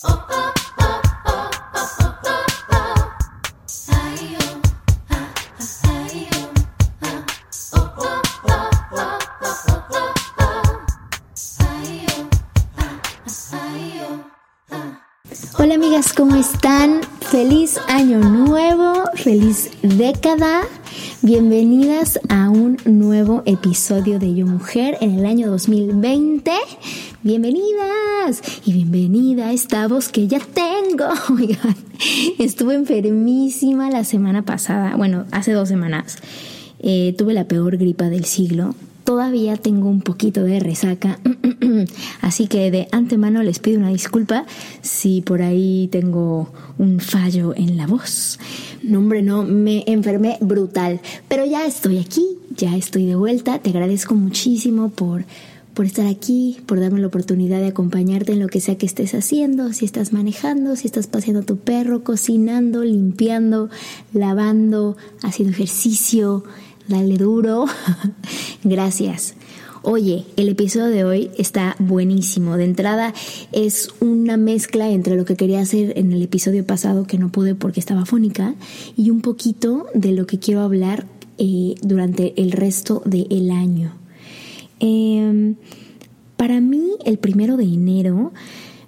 Hola amigas, ¿cómo están? Feliz año nuevo, feliz década. Bienvenidas a un nuevo episodio de Yo Mujer en el año 2020. Bienvenidas y bienvenida a esta voz que ya tengo. Estuve enfermísima la semana pasada, bueno, hace dos semanas. Eh, tuve la peor gripa del siglo. Todavía tengo un poquito de resaca, así que de antemano les pido una disculpa si por ahí tengo un fallo en la voz. No, hombre, no, me enfermé brutal, pero ya estoy aquí, ya estoy de vuelta. Te agradezco muchísimo por por estar aquí, por darme la oportunidad de acompañarte en lo que sea que estés haciendo, si estás manejando, si estás paseando a tu perro, cocinando, limpiando, lavando, haciendo ejercicio, dale duro. Gracias. Oye, el episodio de hoy está buenísimo. De entrada es una mezcla entre lo que quería hacer en el episodio pasado que no pude porque estaba fónica y un poquito de lo que quiero hablar eh, durante el resto del año. Em, para mí el primero de enero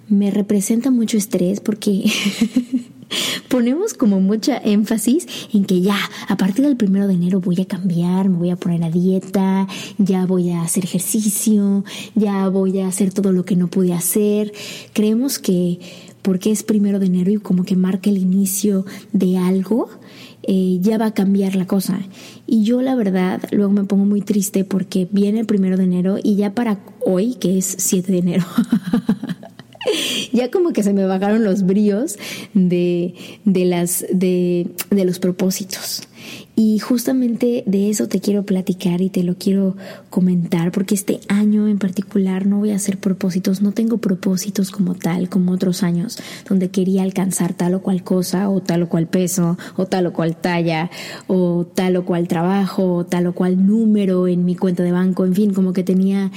me representa mucho estrés porque ponemos como mucha énfasis en que ya, a partir del primero de enero voy a cambiar, me voy a poner a dieta, ya voy a hacer ejercicio, ya voy a hacer todo lo que no pude hacer. Creemos que porque es primero de enero y como que marca el inicio de algo, eh, ya va a cambiar la cosa. Y yo la verdad luego me pongo muy triste porque viene el primero de enero y ya para hoy, que es 7 de enero, ya como que se me bajaron los bríos de, de, las, de, de los propósitos. Y justamente de eso te quiero platicar y te lo quiero comentar porque este año en particular no voy a hacer propósitos, no tengo propósitos como tal, como otros años, donde quería alcanzar tal o cual cosa o tal o cual peso o tal o cual talla o tal o cual trabajo o tal o cual número en mi cuenta de banco, en fin, como que tenía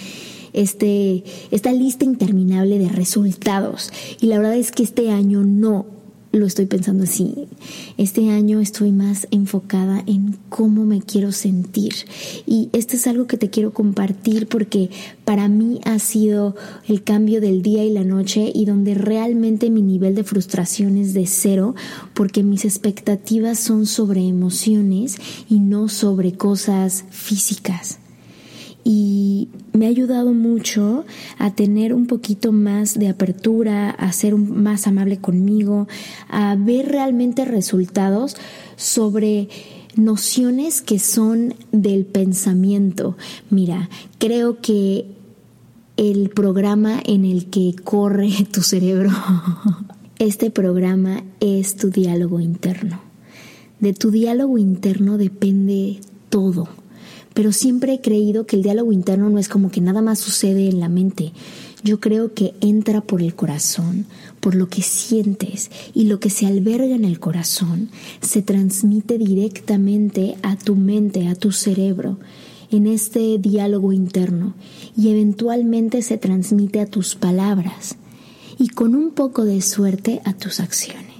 este, esta lista interminable de resultados. Y la verdad es que este año no lo estoy pensando así. Este año estoy más enfocada en cómo me quiero sentir. Y esto es algo que te quiero compartir porque para mí ha sido el cambio del día y la noche y donde realmente mi nivel de frustración es de cero porque mis expectativas son sobre emociones y no sobre cosas físicas y me ha ayudado mucho a tener un poquito más de apertura, a ser más amable conmigo, a ver realmente resultados sobre nociones que son del pensamiento. Mira, creo que el programa en el que corre tu cerebro, este programa es tu diálogo interno. De tu diálogo interno depende todo pero siempre he creído que el diálogo interno no es como que nada más sucede en la mente. Yo creo que entra por el corazón, por lo que sientes y lo que se alberga en el corazón se transmite directamente a tu mente, a tu cerebro, en este diálogo interno y eventualmente se transmite a tus palabras y con un poco de suerte a tus acciones.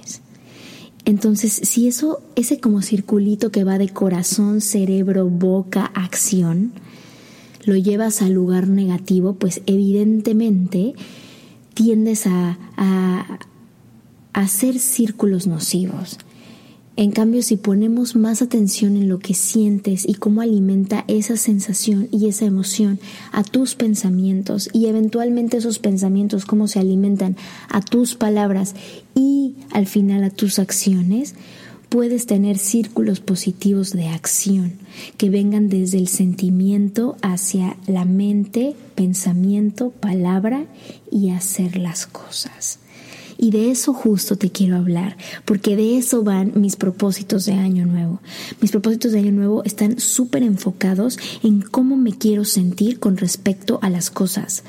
Entonces, si eso, ese como circulito que va de corazón, cerebro, boca, acción, lo llevas al lugar negativo, pues evidentemente tiendes a, a, hacer círculos nocivos. En cambio, si ponemos más atención en lo que sientes y cómo alimenta esa sensación y esa emoción a tus pensamientos y eventualmente esos pensamientos cómo se alimentan a tus palabras y al final a tus acciones, puedes tener círculos positivos de acción que vengan desde el sentimiento hacia la mente, pensamiento, palabra y hacer las cosas. Y de eso justo te quiero hablar, porque de eso van mis propósitos de año nuevo. Mis propósitos de año nuevo están súper enfocados en cómo me quiero sentir con respecto a las cosas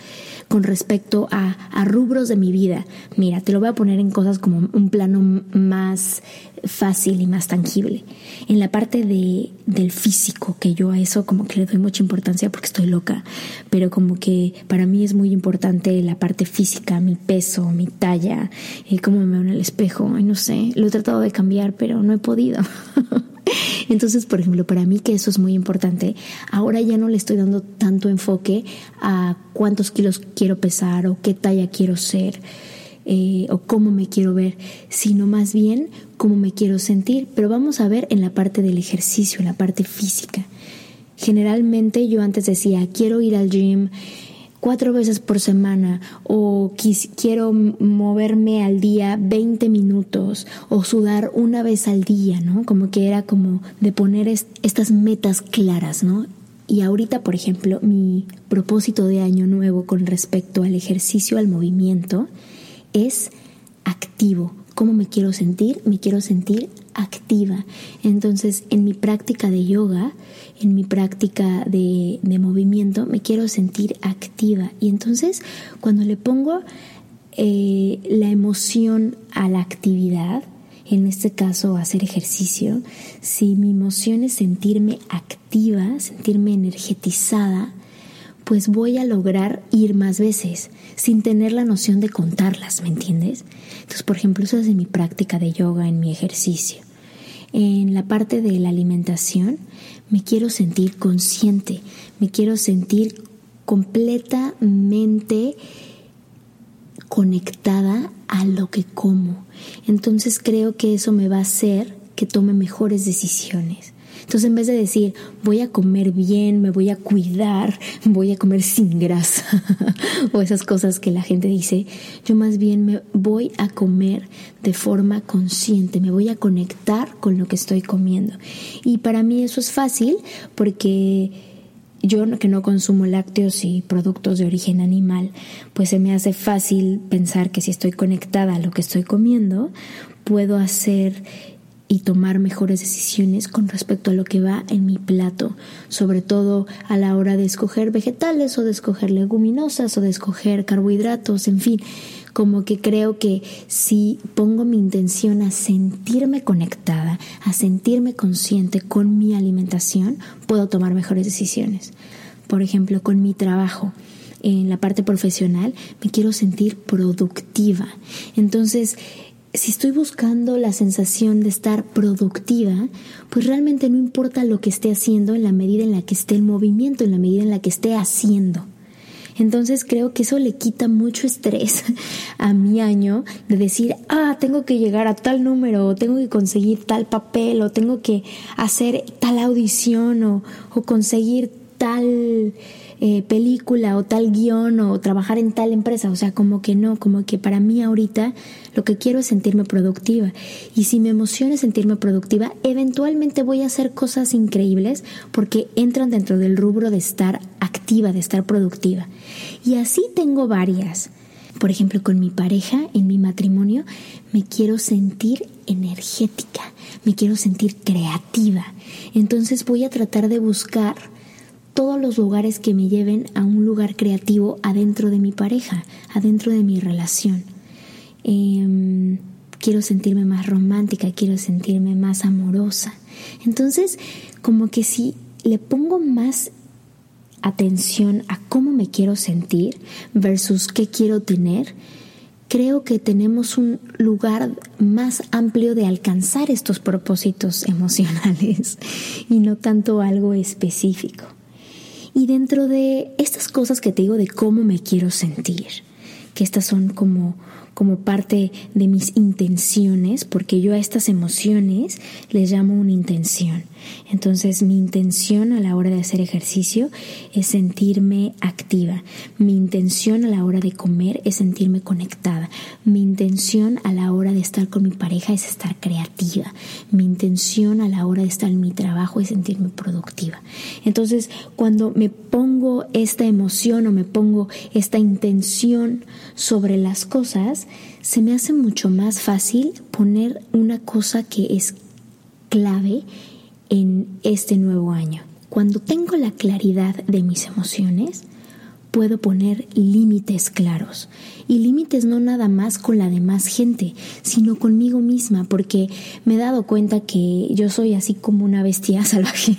con respecto a, rubros de mi vida. Mira, te lo voy a poner en cosas como un plano más fácil y más tangible. En la parte de, del físico, que yo a eso como que le doy mucha importancia porque estoy loca, pero como que para mí es muy importante la parte física, mi peso, mi talla, y cómo me veo en el espejo, y no sé, lo he tratado de cambiar, pero no he podido. Entonces, por ejemplo, para mí que eso es muy importante, ahora ya no le estoy dando tanto enfoque a cuántos kilos quiero pesar o qué talla quiero ser eh, o cómo me quiero ver, sino más bien cómo me quiero sentir. Pero vamos a ver en la parte del ejercicio, en la parte física. Generalmente yo antes decía, quiero ir al gym cuatro veces por semana o quiero moverme al día 20 minutos o sudar una vez al día, ¿no? Como que era como de poner estas metas claras, ¿no? Y ahorita, por ejemplo, mi propósito de año nuevo con respecto al ejercicio, al movimiento, es activo. ¿Cómo me quiero sentir? Me quiero sentir activa. Entonces, en mi práctica de yoga, en mi práctica de, movimiento, me quiero sentir activa. Y entonces, cuando le pongo eh, la emoción a la actividad, en este caso hacer ejercicio, si mi emoción es sentirme activa, sentirme energetizada, pues voy a lograr ir más veces sin tener la noción de contarlas, ¿me entiendes? Entonces, por ejemplo, eso es en mi práctica de yoga, en mi ejercicio. En la parte de la alimentación, me quiero sentir consciente, me quiero sentir completamente conectada a lo que como. Entonces creo que eso me va a hacer que tome mejores decisiones. Entonces, en vez de decir, voy a comer bien, me voy a cuidar, voy a comer sin grasa, o esas cosas que la gente dice, yo más bien me voy a comer de forma consciente, me voy a conectar con lo que estoy comiendo. Y para mí eso es fácil porque yo que no consumo lácteos y productos de origen animal, pues se me hace fácil pensar que si estoy conectada a lo que estoy comiendo, puedo hacer y tomar mejores decisiones con respecto a lo que va en mi plato, sobre todo a la hora de escoger vegetales o de escoger leguminosas o de escoger carbohidratos, en fin, como que creo que si pongo mi intención a sentirme conectada, a sentirme consciente con mi alimentación, puedo tomar mejores decisiones. Por ejemplo, con mi trabajo en la parte profesional, me quiero sentir productiva. Entonces, si estoy buscando la sensación de estar productiva, pues realmente no importa lo que esté haciendo en la medida en la que esté el movimiento, en la medida en la que esté haciendo. Entonces creo que eso le quita mucho estrés a mi año de decir, ah, tengo que llegar a tal número, o tengo que conseguir tal papel, o tengo que hacer tal audición, o, o conseguir tal eh, película o tal guion o trabajar en tal empresa. O sea, como que no, como que para mí ahorita lo que quiero es sentirme productiva. Y si me emociona sentirme productiva, eventualmente voy a hacer cosas increíbles porque entran dentro del rubro de estar activa, de estar productiva. Y así tengo varias. Por ejemplo, con mi pareja, en mi matrimonio, me quiero sentir energética, me quiero sentir creativa. Entonces voy a tratar de buscar todos los lugares que me lleven a un lugar creativo adentro de mi pareja, adentro de mi relación. Em, quiero sentirme más romántica, quiero sentirme más amorosa. Entonces, como que si le pongo más atención a cómo me quiero sentir versus qué quiero tener, creo que tenemos un lugar más amplio de alcanzar estos propósitos emocionales y no tanto algo específico. Y dentro de estas cosas que te digo de cómo me quiero sentir, que estas son como como parte de mis intenciones, porque yo a estas emociones les llamo una intención. Entonces mi intención a la hora de hacer ejercicio es sentirme activa. Mi intención a la hora de comer es sentirme conectada. Mi intención a la hora de estar con mi pareja es estar creativa. Mi intención a la hora de estar en mi trabajo es sentirme productiva. Entonces cuando me pongo esta emoción o me pongo esta intención sobre las cosas, se me hace mucho más fácil poner una cosa que es clave en este nuevo año. Cuando tengo la claridad de mis emociones, puedo poner límites claros. Y límites no nada más con la demás gente, sino conmigo misma, porque me he dado cuenta que yo soy así como una bestia salvaje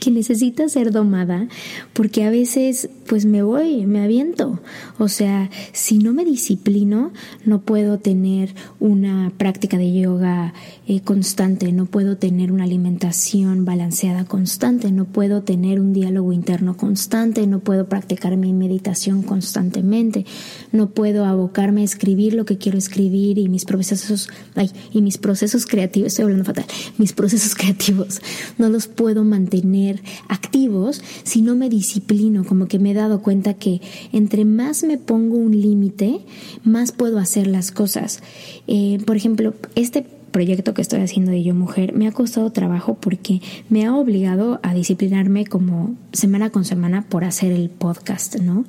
que necesita ser domada, porque a veces pues me voy, me aviento. O sea, si no me disciplino, no puedo tener una práctica de yoga eh, constante, no puedo tener una alimentación balanceada constante, no puedo tener un diálogo interno constante, no puedo practicar mi meditación constantemente, no puedo abocarme a escribir lo que quiero escribir y mis procesos, ay, y mis procesos creativos, estoy hablando fatal, mis procesos creativos no los puedo mantener activos si no me disciplino, como que me he dado cuenta que entre más me pongo un límite, más puedo hacer las cosas. Eh, por ejemplo, este proyecto que estoy haciendo de Yo Mujer me ha costado trabajo porque me ha obligado a disciplinarme como semana con semana por hacer el podcast, ¿no?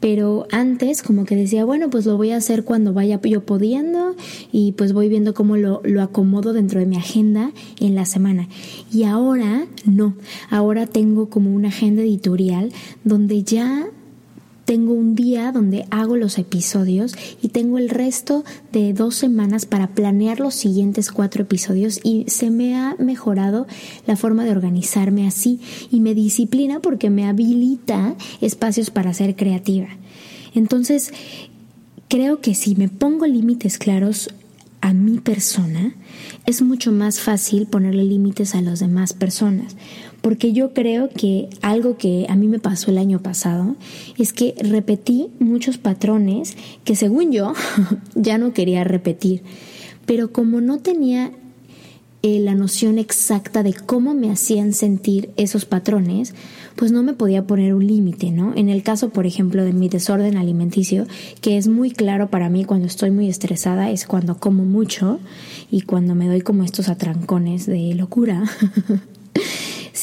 Pero antes como que decía, bueno, pues lo voy a hacer cuando vaya yo pudiendo y pues voy viendo cómo lo, lo, acomodo dentro de mi agenda en la semana. Y ahora no, ahora tengo como una agenda editorial donde ya tengo un día donde hago los episodios y tengo el resto de dos semanas para planear los siguientes cuatro episodios y se me ha mejorado la forma de organizarme así y me disciplina porque me habilita espacios para ser creativa. Entonces, creo que si me pongo límites claros a mi persona, es mucho más fácil ponerle límites a las demás personas. Porque yo creo que algo que a mí me pasó el año pasado es que repetí muchos patrones que según yo ya no quería repetir, pero como no tenía eh, la noción exacta de cómo me hacían sentir esos patrones, pues no me podía poner un límite, ¿no? En el caso, por ejemplo, de mi desorden alimenticio, que es muy claro para mí cuando estoy muy estresada, es cuando como mucho y cuando me doy como estos atrancones de locura.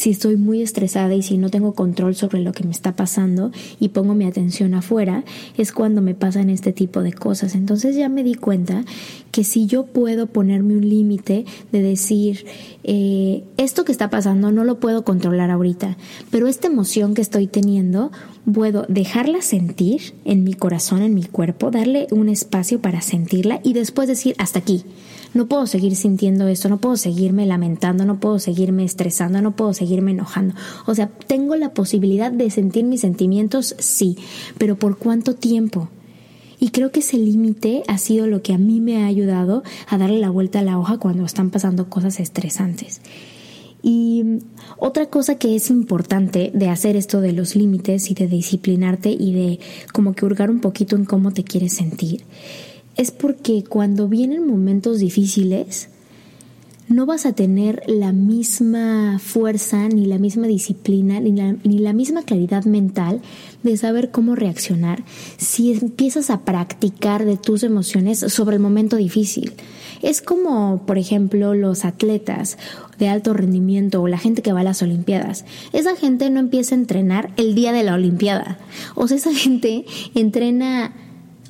si estoy muy estresada y si no tengo control sobre lo que me está pasando y pongo mi atención afuera, es cuando me pasan este tipo de cosas. Entonces ya me di cuenta que si yo puedo ponerme un límite de decir, eh, esto que está pasando no lo puedo controlar ahorita, pero esta emoción que estoy teniendo, puedo dejarla sentir en mi corazón, en mi cuerpo, darle un espacio para sentirla y después decir, hasta aquí no puedo seguir sintiendo esto, no puedo seguirme lamentando, no puedo seguirme estresando, no puedo seguirme enojando. O sea, tengo la posibilidad de sentir mis sentimientos, sí, pero ¿por cuánto tiempo? Y creo que ese límite ha sido lo que a mí me ha ayudado a darle la vuelta a la hoja cuando están pasando cosas estresantes. Y otra cosa que es importante de hacer esto de los límites y de disciplinarte y de como que hurgar un poquito en cómo te quieres sentir es porque cuando vienen momentos difíciles, no vas a tener la misma fuerza, ni la misma disciplina, ni la, ni la, misma claridad mental de saber cómo reaccionar si empiezas a practicar de tus emociones sobre el momento difícil. Es como, por ejemplo, los atletas de alto rendimiento o la gente que va a las Olimpiadas. Esa gente no empieza a entrenar el día de la Olimpiada. O sea, esa gente entrena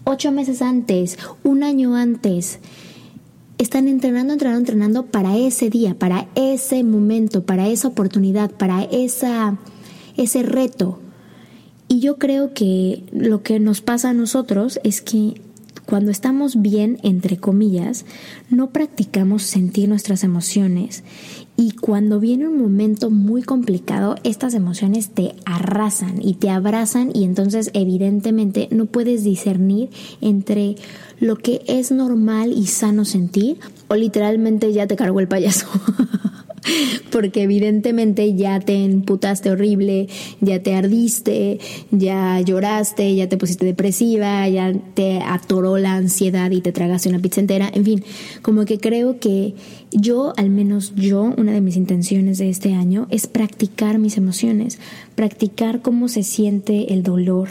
ocho meses antes, un año antes. Están entrenando, entrenando, entrenando para ese día, para ese momento, para esa oportunidad, para esa, ese reto. Y yo creo que lo que nos pasa a nosotros es que cuando estamos bien, entre comillas, no practicamos sentir nuestras emociones y cuando viene un momento muy complicado, estas emociones te arrasan y te abrazan y entonces evidentemente no puedes discernir entre lo que es normal y sano sentir o literalmente ya te cargó el payaso. porque evidentemente ya te emputaste horrible, ya te ardiste, ya lloraste, ya te pusiste depresiva, ya te atoró la ansiedad y te tragaste una pizza entera, en fin, como que creo que yo, al menos yo, una de mis intenciones de este año es practicar mis emociones, practicar cómo se siente el dolor,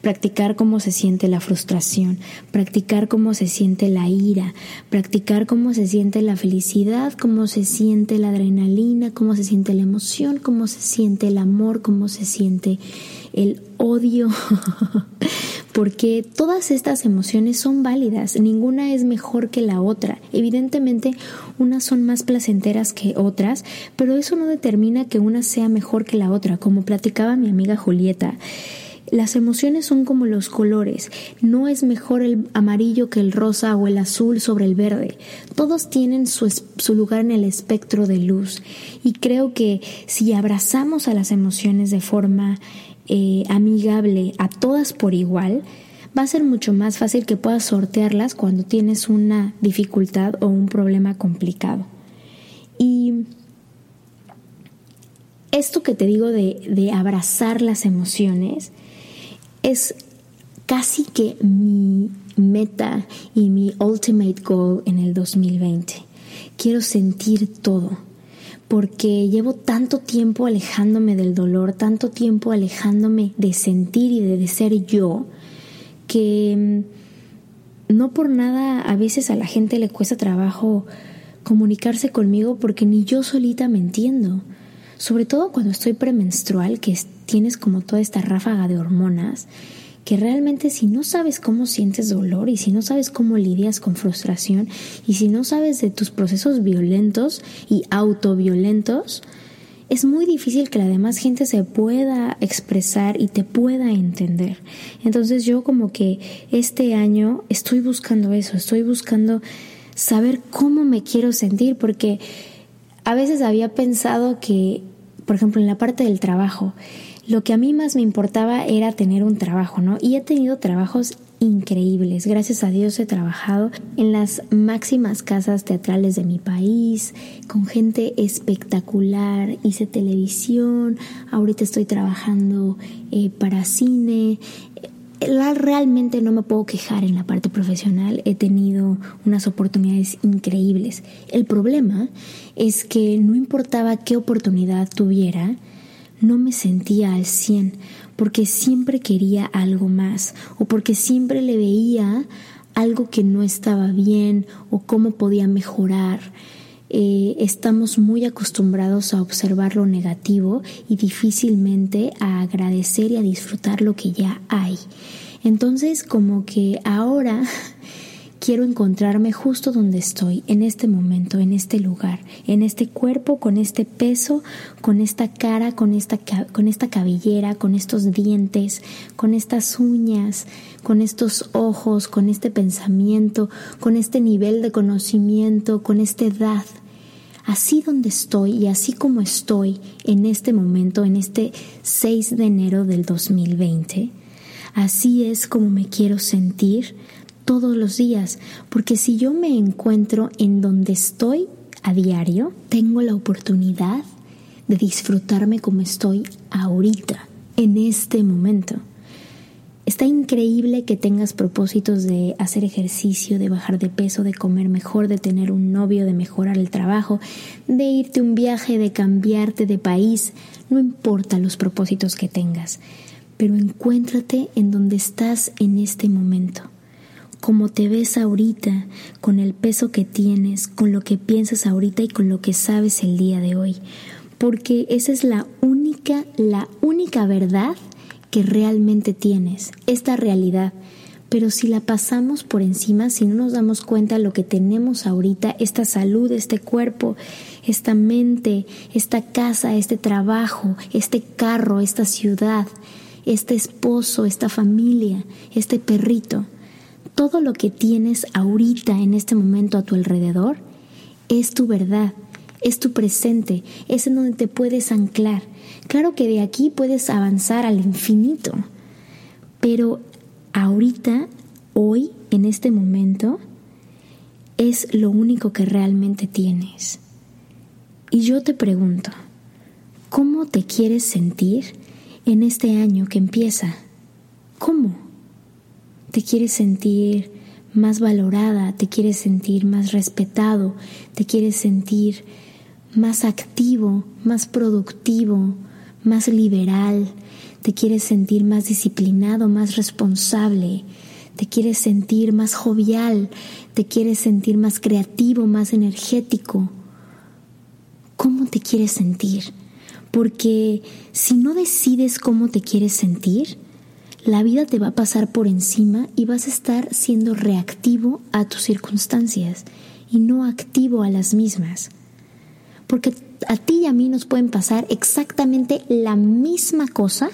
practicar cómo se siente la frustración, practicar cómo se siente la ira, practicar cómo se siente la felicidad, cómo se siente la adrenalina, cómo se siente la emoción, cómo se siente el amor, cómo se siente el odio. porque todas estas emociones son válidas, ninguna es mejor que la otra. Evidentemente, unas son más placenteras que otras, pero eso no determina que una sea mejor que la otra. Como platicaba mi amiga Julieta, Las emociones son como los colores. No es mejor el amarillo que el rosa o el azul sobre el verde. Todos tienen su, su, lugar en el espectro de luz. Y creo que si abrazamos a las emociones de forma eh, amigable a todas por igual, va a ser mucho más fácil que puedas sortearlas cuando tienes una dificultad o un problema complicado. Y esto que te digo de, de abrazar las emociones es casi que mi meta y mi ultimate goal en el 2020. Quiero sentir todo porque llevo tanto tiempo alejándome del dolor, tanto tiempo alejándome de sentir y de ser yo, que mm, no por nada a veces a la gente le cuesta trabajo comunicarse conmigo porque ni yo solita me entiendo. Sobre todo cuando estoy premenstrual, que tienes como toda esta ráfaga de hormonas, que realmente si no sabes cómo sientes dolor y si no sabes cómo lidias con frustración y si no sabes de tus procesos violentos y autoviolentos, es muy difícil que la demás gente se pueda expresar y te pueda entender. Entonces yo como que este año estoy buscando eso, estoy buscando saber cómo me quiero sentir porque a veces había pensado que, por ejemplo, en la parte del trabajo, lo que a mí más me importaba era tener un trabajo, ¿no? Y he tenido trabajos increíbles. Gracias a Dios he trabajado en las máximas casas teatrales de mi país, con gente espectacular. Hice televisión, ahorita estoy trabajando eh, para cine. Realmente no me puedo quejar en la parte profesional, he tenido unas oportunidades increíbles. El problema es que no importaba qué oportunidad tuviera, no me sentía al 100 porque siempre quería algo más o porque siempre le veía algo que no estaba bien o cómo podía mejorar. Eh, estamos muy acostumbrados a observar lo negativo y difícilmente a agradecer y a disfrutar lo que ya hay. Entonces, como que ahora quiero encontrarme justo donde estoy, en este momento, en este lugar, en este cuerpo, con este peso, con esta cara, con esta, con esta cabellera, con estos dientes, con estas uñas, con estos ojos, con este pensamiento, con este nivel de conocimiento, con esta edad. Así donde estoy y así como estoy en este momento, en este 6 de enero del 2020, así es como me quiero sentir todos los días, porque si yo me encuentro en donde estoy a diario, tengo la oportunidad de disfrutarme como estoy ahorita, en este momento. Está increíble que tengas propósitos de hacer ejercicio, de bajar de peso, de comer mejor, de tener un novio, de mejorar el trabajo, de irte un viaje, de cambiarte de país. No importa los propósitos que tengas, pero encuéntrate en donde estás en este momento como te ves ahorita, con el peso que tienes, con lo que piensas ahorita y con lo que sabes el día de hoy. Porque esa es la única, la única verdad que realmente tienes, esta realidad. Pero si la pasamos por encima, si no nos damos cuenta de lo que tenemos ahorita, esta salud, este cuerpo, esta mente, esta casa, este trabajo, este carro, esta ciudad, este esposo, esta familia, este perrito, todo lo que tienes ahorita en este momento a tu alrededor es tu verdad, es tu presente, es en donde te puedes anclar. Claro que de aquí puedes avanzar al infinito, pero ahorita, hoy, en este momento, es lo único que realmente tienes. Y yo te pregunto, ¿cómo te quieres sentir en este año que empieza? ¿Cómo? Te quieres sentir más valorada, te quieres sentir más respetado, te quieres sentir más activo, más productivo, más liberal, te quieres sentir más disciplinado, más responsable, te quieres sentir más jovial, te quieres sentir más creativo, más energético. ¿Cómo te quieres sentir? Porque si no decides cómo te quieres sentir, la vida te va a pasar por encima y vas a estar siendo reactivo a tus circunstancias y no activo a las mismas. Porque a ti y a mí nos pueden pasar exactamente la misma cosa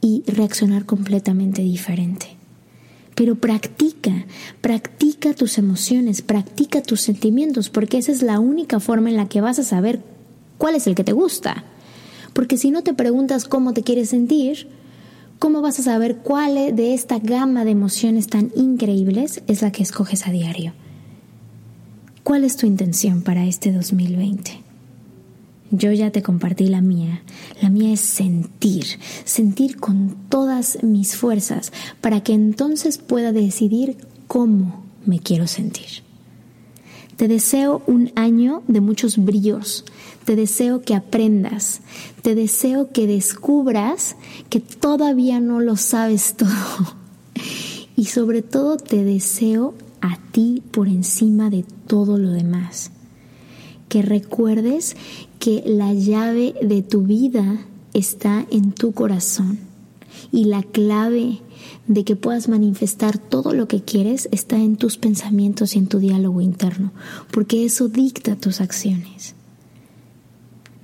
y reaccionar completamente diferente. Pero practica, practica tus emociones, practica tus sentimientos, porque esa es la única forma en la que vas a saber cuál es el que te gusta. Porque si no te preguntas cómo te quieres sentir, ¿cómo vas a saber cuál de esta gama de emociones tan increíbles es la que escoges a diario? ¿Cuál es tu intención para este 2020? Yo ya te compartí la mía. La mía es sentir, sentir con todas mis fuerzas para que entonces pueda decidir cómo me quiero sentir. Te deseo un año de muchos brillos. Te deseo que aprendas. Te deseo que descubras que todavía no lo sabes todo. Y sobre todo te deseo a ti por encima de todo lo demás. Que recuerdes que la llave de tu vida está en tu corazón y la clave de que puedas manifestar todo lo que quieres está en tus pensamientos y en tu diálogo interno, porque eso dicta tus acciones.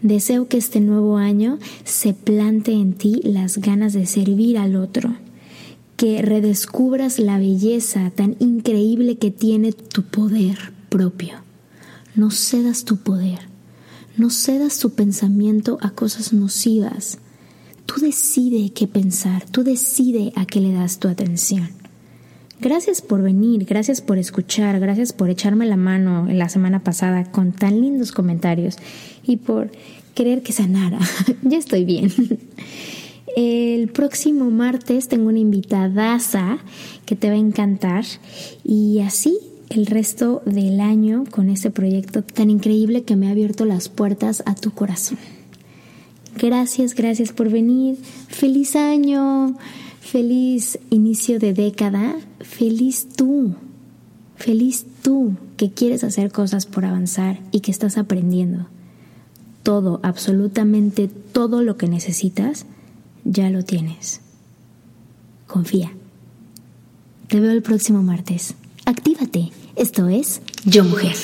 Deseo que este nuevo año se plante en ti las ganas de servir al otro, que redescubras la belleza tan increíble que tiene tu poder propio. No cedas tu poder no cedas tu pensamiento a cosas nocivas. Tú decide qué pensar, tú decide a qué le das tu atención. Gracias por venir, gracias por escuchar, gracias por echarme la mano la semana pasada con tan lindos comentarios y por querer que sanara. ya estoy bien. El próximo martes tengo una invitadaza que te va a encantar y así el resto del año con este proyecto tan increíble que me ha abierto las puertas a tu corazón. Gracias, gracias por venir. Feliz año, feliz inicio de década, feliz tú, feliz tú que quieres hacer cosas por avanzar y que estás aprendiendo. Todo, absolutamente todo lo que necesitas, ya lo tienes. Confía. Te veo el próximo martes. Actívate. Esto es Yo Mujer.